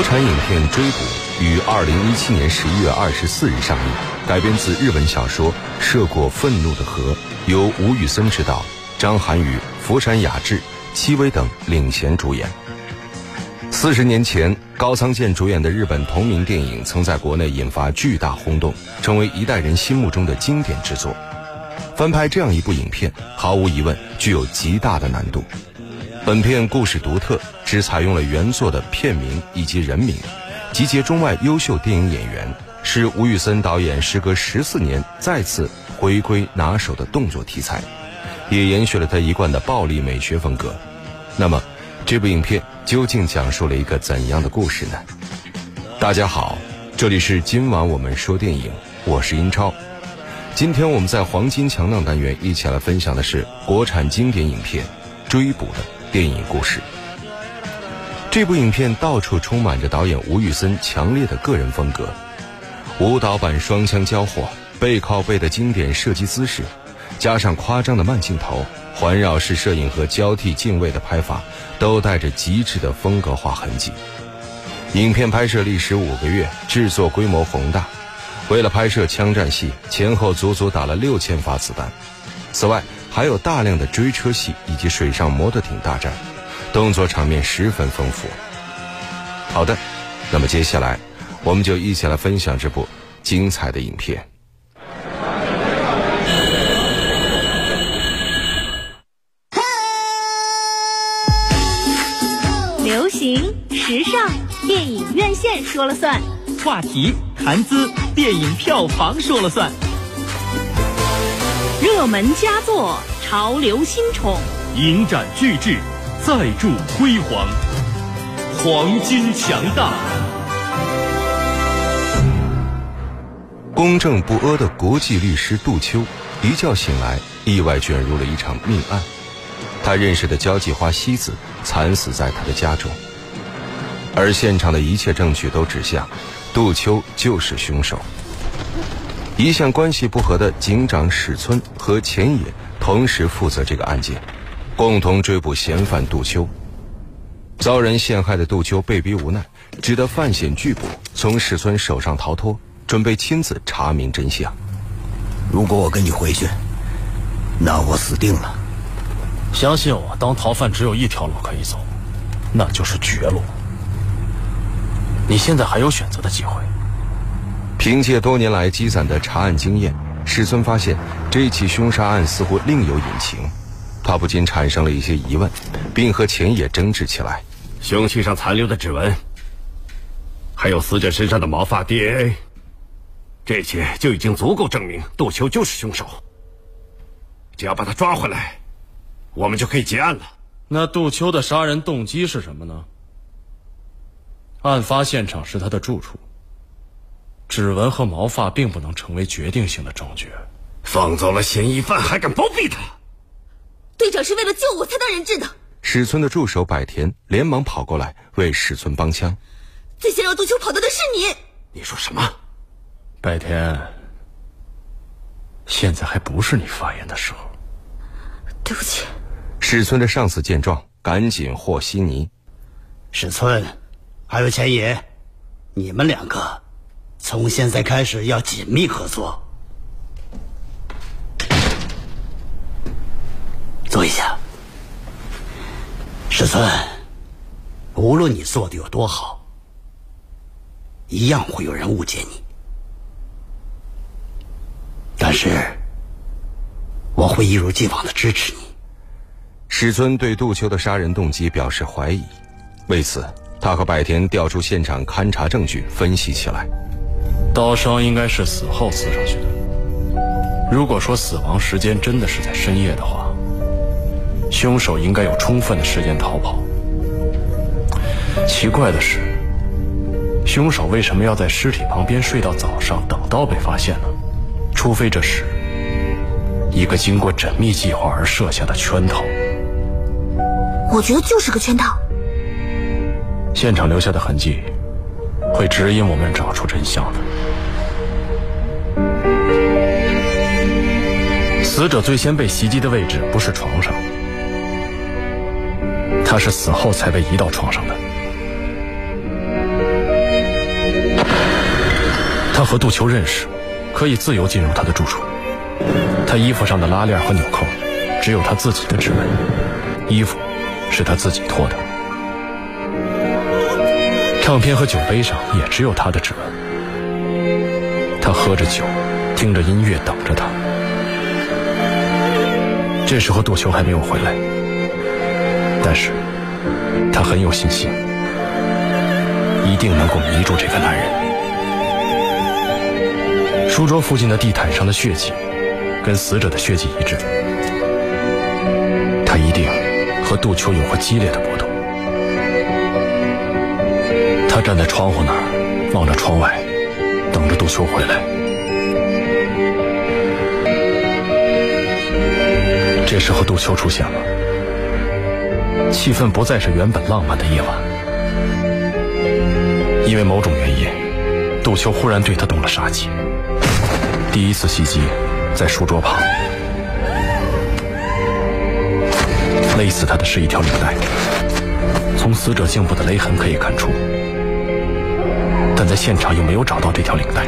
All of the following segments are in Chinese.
国产影片《追捕》于二零一七年十一月二十四日上映，改编自日本小说《涉过愤怒的河》，由吴宇森执导，张涵予、福山雅治、戚薇等领衔主演。四十年前，高仓健主演的日本同名电影曾在国内引发巨大轰动，成为一代人心目中的经典之作。翻拍这样一部影片，毫无疑问具有极大的难度。本片故事独特，只采用了原作的片名以及人名，集结中外优秀电影演员，是吴宇森导演时隔十四年再次回归拿手的动作题材，也延续了他一贯的暴力美学风格。那么，这部影片究竟讲述了一个怎样的故事呢？大家好，这里是今晚我们说电影，我是英超。今天我们在黄金强档单元一起来分享的是国产经典影片《追捕》的。电影故事，这部影片到处充满着导演吴宇森强烈的个人风格，舞蹈版双枪交火、背靠背的经典射击姿势，加上夸张的慢镜头、环绕式摄影和交替镜位的拍法，都带着极致的风格化痕迹。影片拍摄历时五个月，制作规模宏大，为了拍摄枪战戏，前后足足打了六千发子弹。此外，还有大量的追车戏以及水上摩托艇大战，动作场面十分丰富。好的，那么接下来我们就一起来分享这部精彩的影片。流行时尚，电影院线说了算；话题谈资，电影票房说了算。热门佳作，潮流新宠，影展巨制，再铸辉煌，黄金强大。公正不阿的国际律师杜秋，一觉醒来，意外卷入了一场命案。他认识的交际花西子惨死在他的家中，而现场的一切证据都指向杜秋就是凶手。一向关系不和的警长史村和钱野同时负责这个案件，共同追捕嫌犯杜秋。遭人陷害的杜秋被逼无奈，只得犯险拒捕，从史村手上逃脱，准备亲自查明真相。如果我跟你回去，那我死定了。相信我，当逃犯只有一条路可以走，那就是绝路。你现在还有选择的机会。凭借多年来积攒的查案经验，史村发现这起凶杀案似乎另有隐情，他不禁产生了一些疑问，并和钱野争执起来。凶器上残留的指纹，还有死者身上的毛发 DNA，这些就已经足够证明杜秋就是凶手。只要把他抓回来，我们就可以结案了。那杜秋的杀人动机是什么呢？案发现场是他的住处。指纹和毛发并不能成为决定性的证据。放走了嫌疑犯，还敢包庇他？队长是为了救我才当人质的。史村的助手百田连忙跑过来为史村帮腔。最先让杜秋跑掉的是你。你说什么？百田，现在还不是你发言的时候。对不起。史村的上司见状，赶紧和稀泥。史村，还有钱野，你们两个。从现在开始要紧密合作。坐一下，石村。无论你做的有多好，一样会有人误解你。但是，我会一如既往的支持你。史村对杜秋的杀人动机表示怀疑，为此，他和百田调出现场勘查证据，分析起来。刀伤应该是死后刺上去的。如果说死亡时间真的是在深夜的话，凶手应该有充分的时间逃跑。奇怪的是，凶手为什么要在尸体旁边睡到早上，等到被发现呢？除非这是一个经过缜密计划而设下的圈套。我觉得就是个圈套。现场留下的痕迹。会指引我们找出真相的。死者最先被袭击的位置不是床上，他是死后才被移到床上的。他和杜秋认识，可以自由进入他的住处。他衣服上的拉链和纽扣，只有他自己的指纹。衣服是他自己脱的。唱片和酒杯上也只有他的指纹。他喝着酒，听着音乐，等着他。这时候杜秋还没有回来，但是他很有信心，一定能够迷住这个男人。书桌附近的地毯上的血迹，跟死者的血迹一致。他一定和杜秋有过激烈的搏斗。他站在窗户那儿，望着窗外，等着杜秋回来。时候，杜秋出现了，气氛不再是原本浪漫的夜晚，因为某种原因，杜秋忽然对他动了杀机。第一次袭击在书桌旁，勒死他的是一条领带，从死者颈部的勒痕可以看出，但在现场又没有找到这条领带。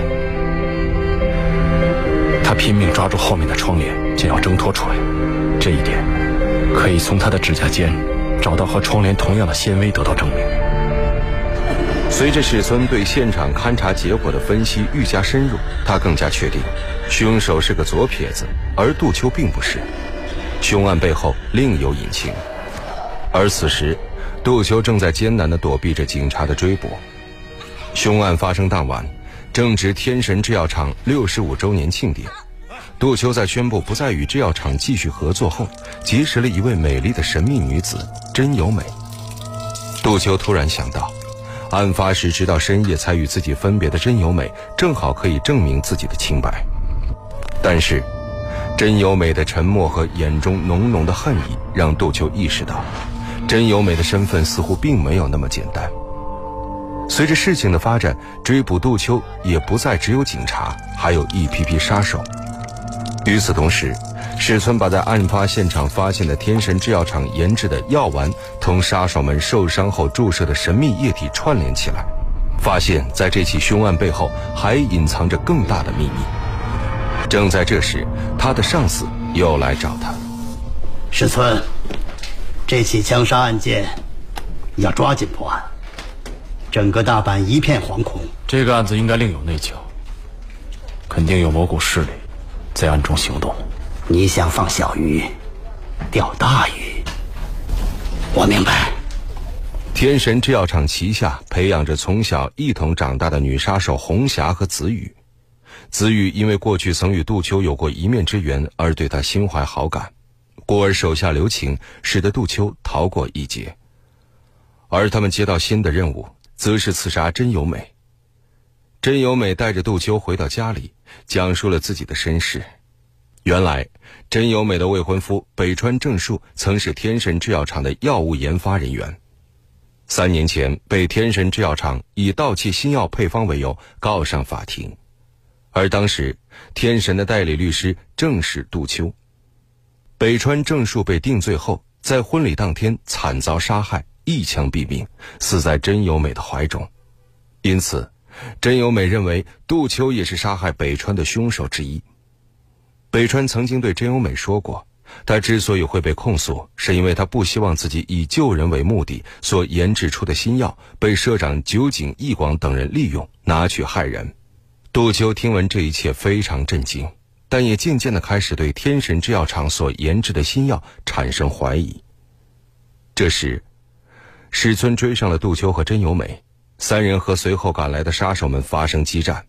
他拼命抓住后面的窗帘，想要挣脱出来，这一点可以从他的指甲间找到和窗帘同样的纤维得到证明。随着史村对现场勘查结果的分析愈加深入，他更加确定，凶手是个左撇子，而杜秋并不是。凶案背后另有隐情，而此时，杜秋正在艰难地躲避着警察的追捕。凶案发生当晚，正值天神制药厂六十五周年庆典。杜秋在宣布不再与制药厂继续合作后，结识了一位美丽的神秘女子真由美。杜秋突然想到。案发时，直到深夜才与自己分别的真由美，正好可以证明自己的清白。但是，真由美的沉默和眼中浓浓的恨意，让杜秋意识到，真由美的身份似乎并没有那么简单。随着事情的发展，追捕杜秋也不再只有警察，还有一批批杀手。与此同时，史村把在案发现场发现的天神制药厂研制的药丸同杀手们受伤后注射的神秘液体串联起来，发现在这起凶案背后还隐藏着更大的秘密。正在这时，他的上司又来找他。史村，这起枪杀案件要抓紧破案。整个大阪一片惶恐。这个案子应该另有内情，肯定有某股势力在暗中行动。你想放小鱼，钓大鱼。我明白。天神制药厂旗下培养着从小一同长大的女杀手红霞和子雨。子雨因为过去曾与杜秋有过一面之缘，而对她心怀好感，故而手下留情，使得杜秋逃过一劫。而他们接到新的任务，则是刺杀真由美。真由美带着杜秋回到家里，讲述了自己的身世。原来，真由美的未婚夫北川正树曾是天神制药厂的药物研发人员，三年前被天神制药厂以盗窃新药配方为由告上法庭，而当时天神的代理律师正是杜秋。北川正树被定罪后，在婚礼当天惨遭杀害，一枪毙命，死在真由美的怀中，因此，真由美认为杜秋也是杀害北川的凶手之一。北川曾经对真由美说过，他之所以会被控诉，是因为他不希望自己以救人为目的所研制出的新药被社长酒井义广等人利用拿去害人。杜秋听闻这一切非常震惊，但也渐渐的开始对天神制药厂所研制的新药产生怀疑。这时，史村追上了杜秋和真由美，三人和随后赶来的杀手们发生激战。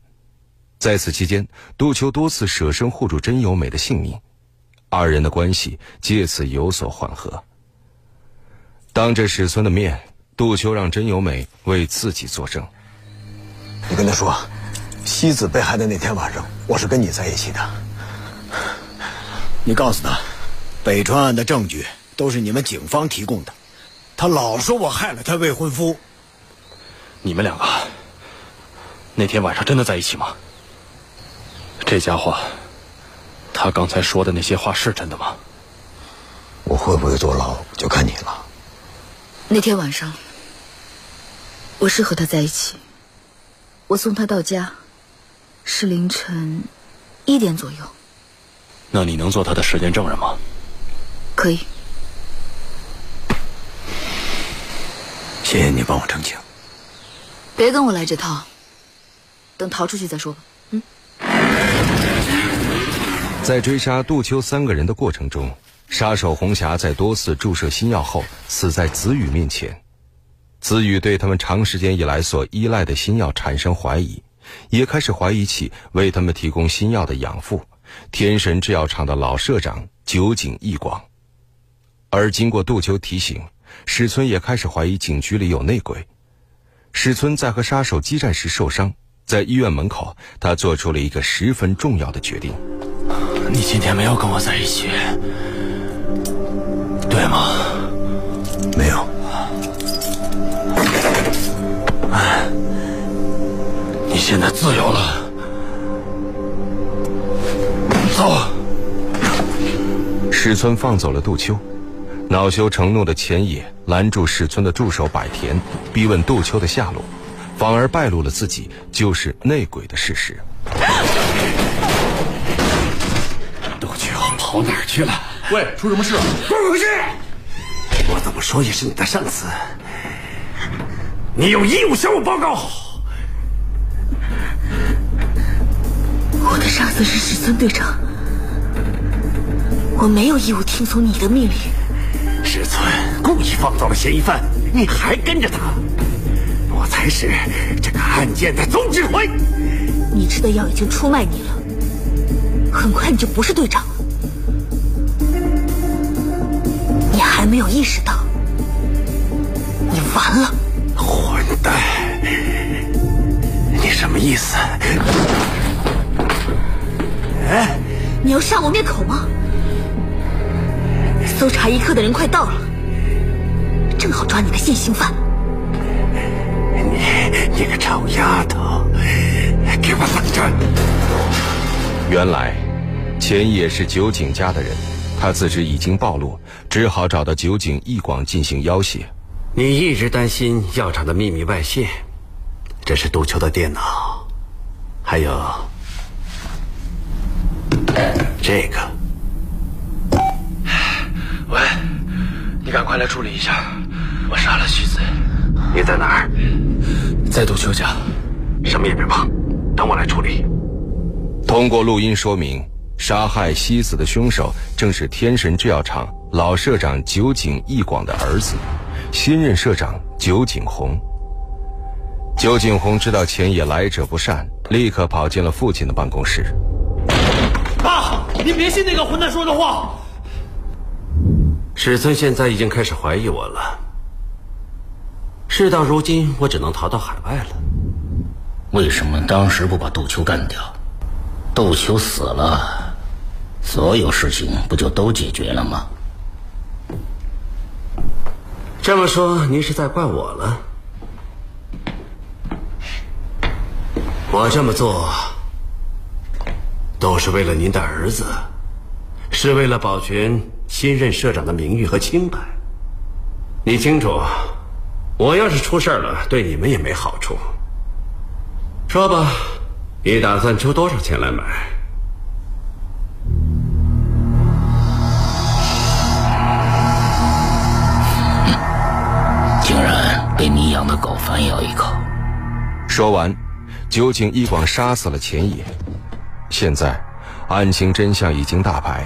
在此期间，杜秋多次舍身护住真由美的性命，二人的关系借此有所缓和。当着史村的面，杜秋让真由美为自己作证。你跟他说，西子被害的那天晚上，我是跟你在一起的。你告诉他，北川案的证据都是你们警方提供的，他老说我害了他未婚夫。你们两个那天晚上真的在一起吗？这家伙，他刚才说的那些话是真的吗？我会不会坐牢，就看你了。那天晚上，我是和他在一起。我送他到家，是凌晨一点左右。那你能做他的时间证人吗？可以。谢谢你帮我澄清。别跟我来这套，等逃出去再说吧。嗯。在追杀杜秋三个人的过程中，杀手红霞在多次注射新药后死在子宇面前。子宇对他们长时间以来所依赖的新药产生怀疑，也开始怀疑起为他们提供新药的养父——天神制药厂的老社长酒井义广。而经过杜秋提醒，史村也开始怀疑警局里有内鬼。史村在和杀手激战时受伤，在医院门口，他做出了一个十分重要的决定：你今天没有跟我在一起，对吗？没有。哎你现在自由了，走。史村放走了杜秋。恼羞成怒的钱野拦住世村的助手百田，逼问杜秋的下落，反而败露了自己就是内鬼的事实。杜秋跑哪儿去了？喂，出什么事？滚回去！我怎么说也是你的上司，你有义务向我报告。我的上司是史村队长，我没有义务听从你的命令。故意放走了嫌疑犯，你还跟着他，我才是这个案件的总指挥。你吃的药已经出卖你了，很快你就不是队长了。你还没有意识到，你完了！混蛋！你什么意思？哎，你要杀我灭口吗？搜查一课的人快到了，正好抓你个现行犯。你你个臭丫头，给我等着！原来，钱也是酒井家的人，他自知已经暴露，只好找到酒井义广进行要挟。你一直担心药厂的秘密外泄，这是杜秋的电脑，还有这个。喂，你赶快来处理一下，我杀了西子。你在哪儿？在杜秋家。什么也别碰，等我来处理。通过录音说明，杀害西子的凶手正是天神制药厂老社长酒井义广的儿子，新任社长酒井宏。酒井宏知道钱野来者不善，立刻跑进了父亲的办公室。爸，您别信那个混蛋说的话。史村现在已经开始怀疑我了。事到如今，我只能逃到海外了。为什么当时不把杜秋干掉？杜秋死了，所有事情不就都解决了吗？这么说，您是在怪我了？我这么做，都是为了您的儿子，是为了保全。新任社长的名誉和清白，你清楚。我要是出事了，对你们也没好处。说吧，你打算出多少钱来买？竟然被你养的狗反咬一口。说完，酒井一广杀死了钱野。现在，案情真相已经大白。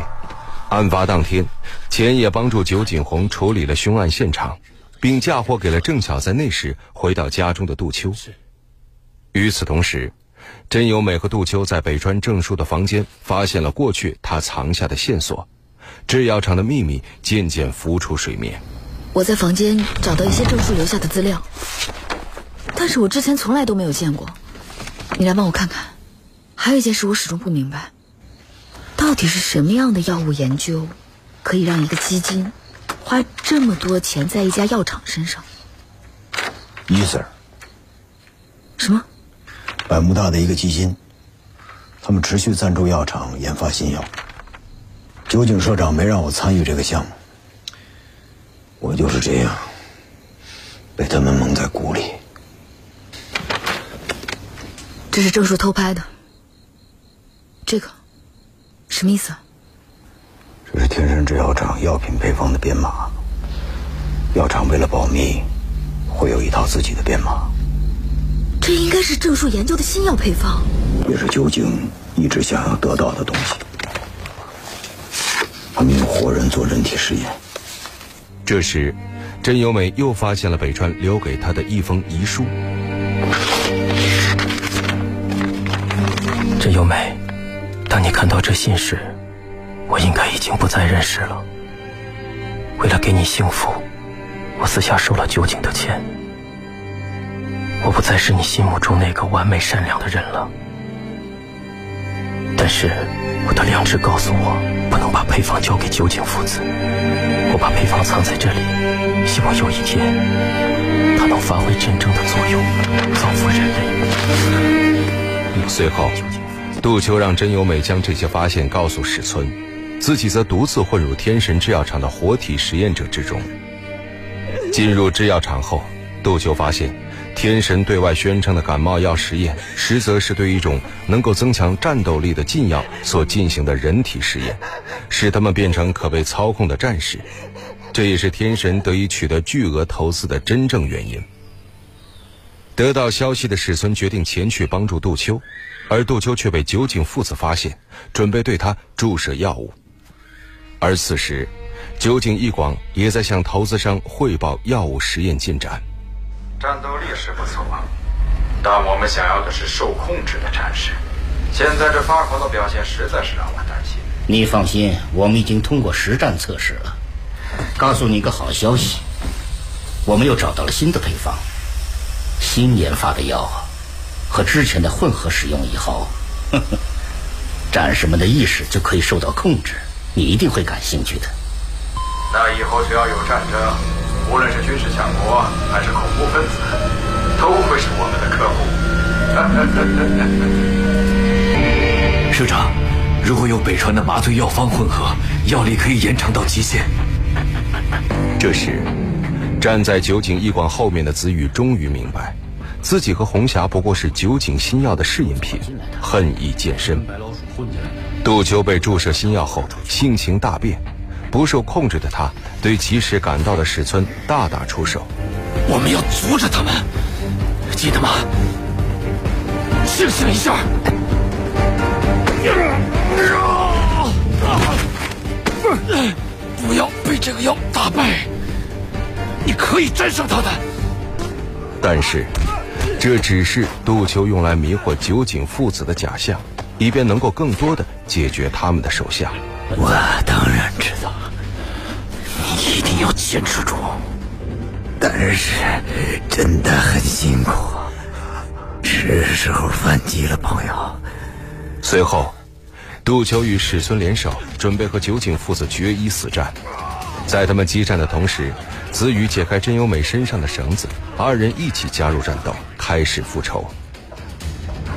案发当天，钱野帮助酒井宏处理了凶案现场，并嫁祸给了正巧在那时回到家中的杜秋。与此同时，真由美和杜秋在北川正树的房间发现了过去他藏下的线索，制药厂的秘密渐渐浮出水面。我在房间找到一些正树留下的资料，但是我之前从来都没有见过。你来帮我看看。还有一件事我始终不明白。到底是什么样的药物研究，可以让一个基金花这么多钱在一家药厂身上？伊 Sir，什么？百慕大的一个基金，他们持续赞助药厂研发新药。酒井社长没让我参与这个项目，我就是这样被他们蒙在鼓里。这是郑树偷拍的，这个什么意思？这是天山制药厂药品配方的编码。药厂为了保密，会有一套自己的编码。这应该是郑树研究的新药配方，也是酒井一直想要得到的东西。他们用活人做人体实验。这时，真由美又发现了北川留给她的一封遗书。真由美，当你看到这信时，我应该已经不在人世了。为了给你幸福，我私下收了酒井的钱。我不再是你心目中那个完美善良的人了。但是，我的良知告诉我，不能把配方交给酒井父子。我把配方藏在这里，希望有一天，它能发挥真正的作用，造福人类。随后，杜秋让真由美将这些发现告诉史村，自己则独自混入天神制药厂的活体实验者之中。进入制药厂后，杜秋发现。天神对外宣称的感冒药实验，实则是对一种能够增强战斗力的禁药所进行的人体实验，使他们变成可被操控的战士。这也是天神得以取得巨额投资的真正原因。得到消息的史村决定前去帮助杜秋，而杜秋却被酒井父子发现，准备对他注射药物。而此时，酒井义广也在向投资商汇报药物实验进展。战斗力是不错，但我们想要的是受控制的战士。现在这发狂的表现实在是让我担心。你放心，我们已经通过实战测试了。告诉你一个好消息，我们又找到了新的配方，新研发的药和之前的混合使用以后，战士们的意识就可以受到控制。你一定会感兴趣的。那以后只要有战争。无论是军事强国还是恐怖分子，都会是我们的客户。社长，如果有北川的麻醉药方混合，药力可以延长到极限。这时，站在酒井医馆后面的子羽终于明白，自己和红霞不过是酒井新药的试验品，恨意渐深。杜秋被注射新药后，性情大变。不受控制的他，对及时赶到的史村大打出手。我们要阻止他们，记得吗？清醒一下！不要被这个药打败，你可以战胜他的。但是，这只是杜秋用来迷惑酒井父子的假象，以便能够更多的解决他们的手下。我当然知道，你一定要坚持住，但是真的很辛苦，是时候反击了，朋友。随后，杜秋与史孙联手，准备和酒井父子决一死战。在他们激战的同时，子羽解开真由美身上的绳子，二人一起加入战斗，开始复仇。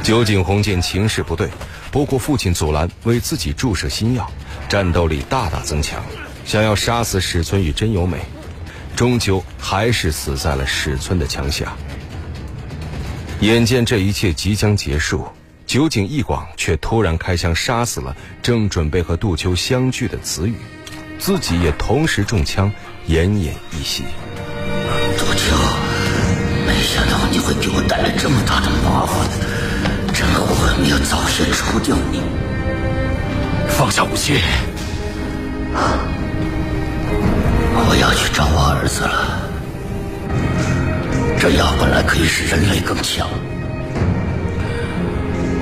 酒井宏见情势不对，不顾父亲阻拦，为自己注射新药。战斗力大大增强，想要杀死史村与真由美，终究还是死在了史村的枪下。眼见这一切即将结束，酒井义广却突然开枪杀死了正准备和杜秋相聚的子羽，自己也同时中枪，奄奄一息。杜秋，没想到你会给我带来这么大的麻烦，真后悔没有早些除掉你。放下武器！我要去找我儿子了。这药本来可以使人类更强，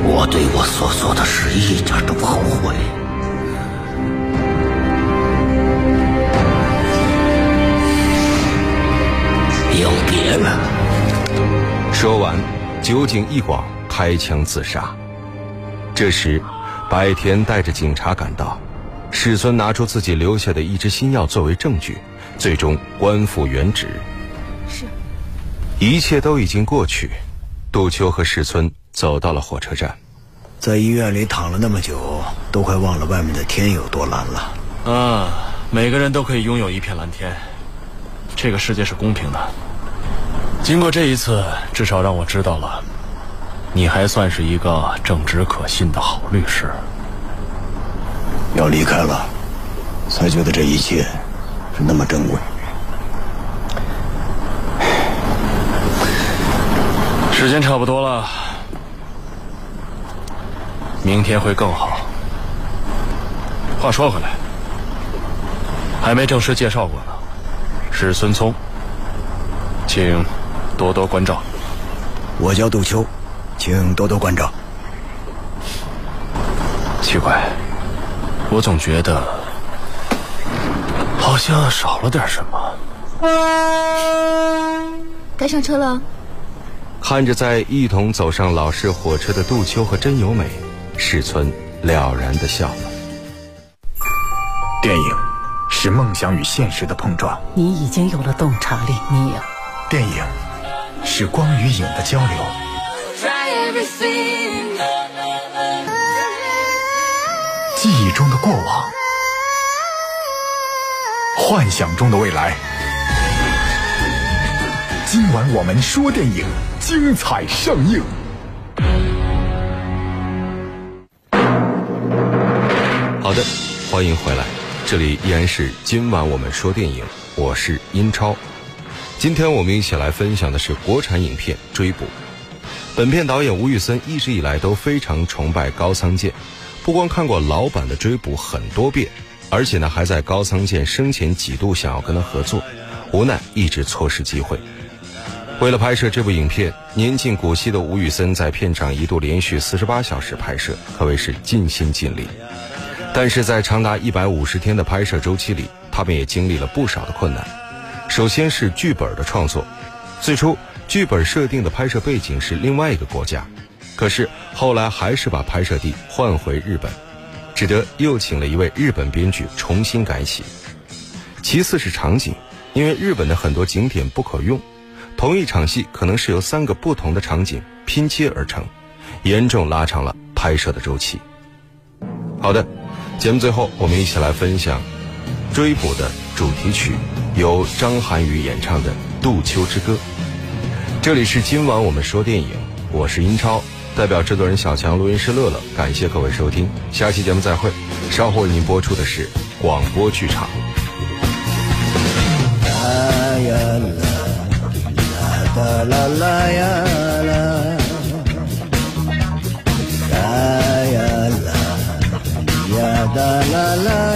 我对我所做的事一点都不后悔。有别了。说完，酒井一广开枪自杀。这时。白田带着警察赶到，史村拿出自己留下的一支新药作为证据，最终官复原职。是，一切都已经过去，杜秋和史村走到了火车站，在医院里躺了那么久，都快忘了外面的天有多蓝了。啊，每个人都可以拥有一片蓝天，这个世界是公平的。经过这一次，至少让我知道了。你还算是一个正直可信的好律师。要离开了，才觉得这一切是那么珍贵。时间差不多了，明天会更好。话说回来，还没正式介绍过呢，是孙聪，请多多关照。我叫杜秋，请多多关照。奇怪，我总觉得好像少了点什么。该上车了。看着在一同走上老式火车的杜秋和真由美，世村了然的笑了。电影是梦想与现实的碰撞，你已经有了洞察力，你有。电影是光与影的交流，记忆中的过往，幻想中的未来。今晚我们说电影，精彩上映。好的，欢迎回来，这里依然是今晚我们说电影，我是英超。今天我们一起来分享的是国产影片《追捕》。本片导演吴宇森一直以来都非常崇拜高仓健，不光看过老版的《追捕》很多遍，而且呢还在高仓健生前几度想要跟他合作，无奈一直错失机会。为了拍摄这部影片，年近古稀的吴宇森在片场一度连续四十八小时拍摄，可谓是尽心尽力。但是在长达一百五十天的拍摄周期里，他们也经历了不少的困难。首先是剧本的创作，最初剧本设定的拍摄背景是另外一个国家，可是后来还是把拍摄地换回日本，只得又请了一位日本编剧重新改写。其次是场景，因为日本的很多景点不可用。同一场戏可能是由三个不同的场景拼接而成，严重拉长了拍摄的周期。好的，节目最后我们一起来分享《追捕》的主题曲，由张涵予演唱的《杜秋之歌》。这里是今晚我们说电影，我是英超代表制作人小强，录音师乐乐。感谢各位收听，下期节目再会。稍后为您播出的是广播剧场。啦啦啦啦啦啦啦。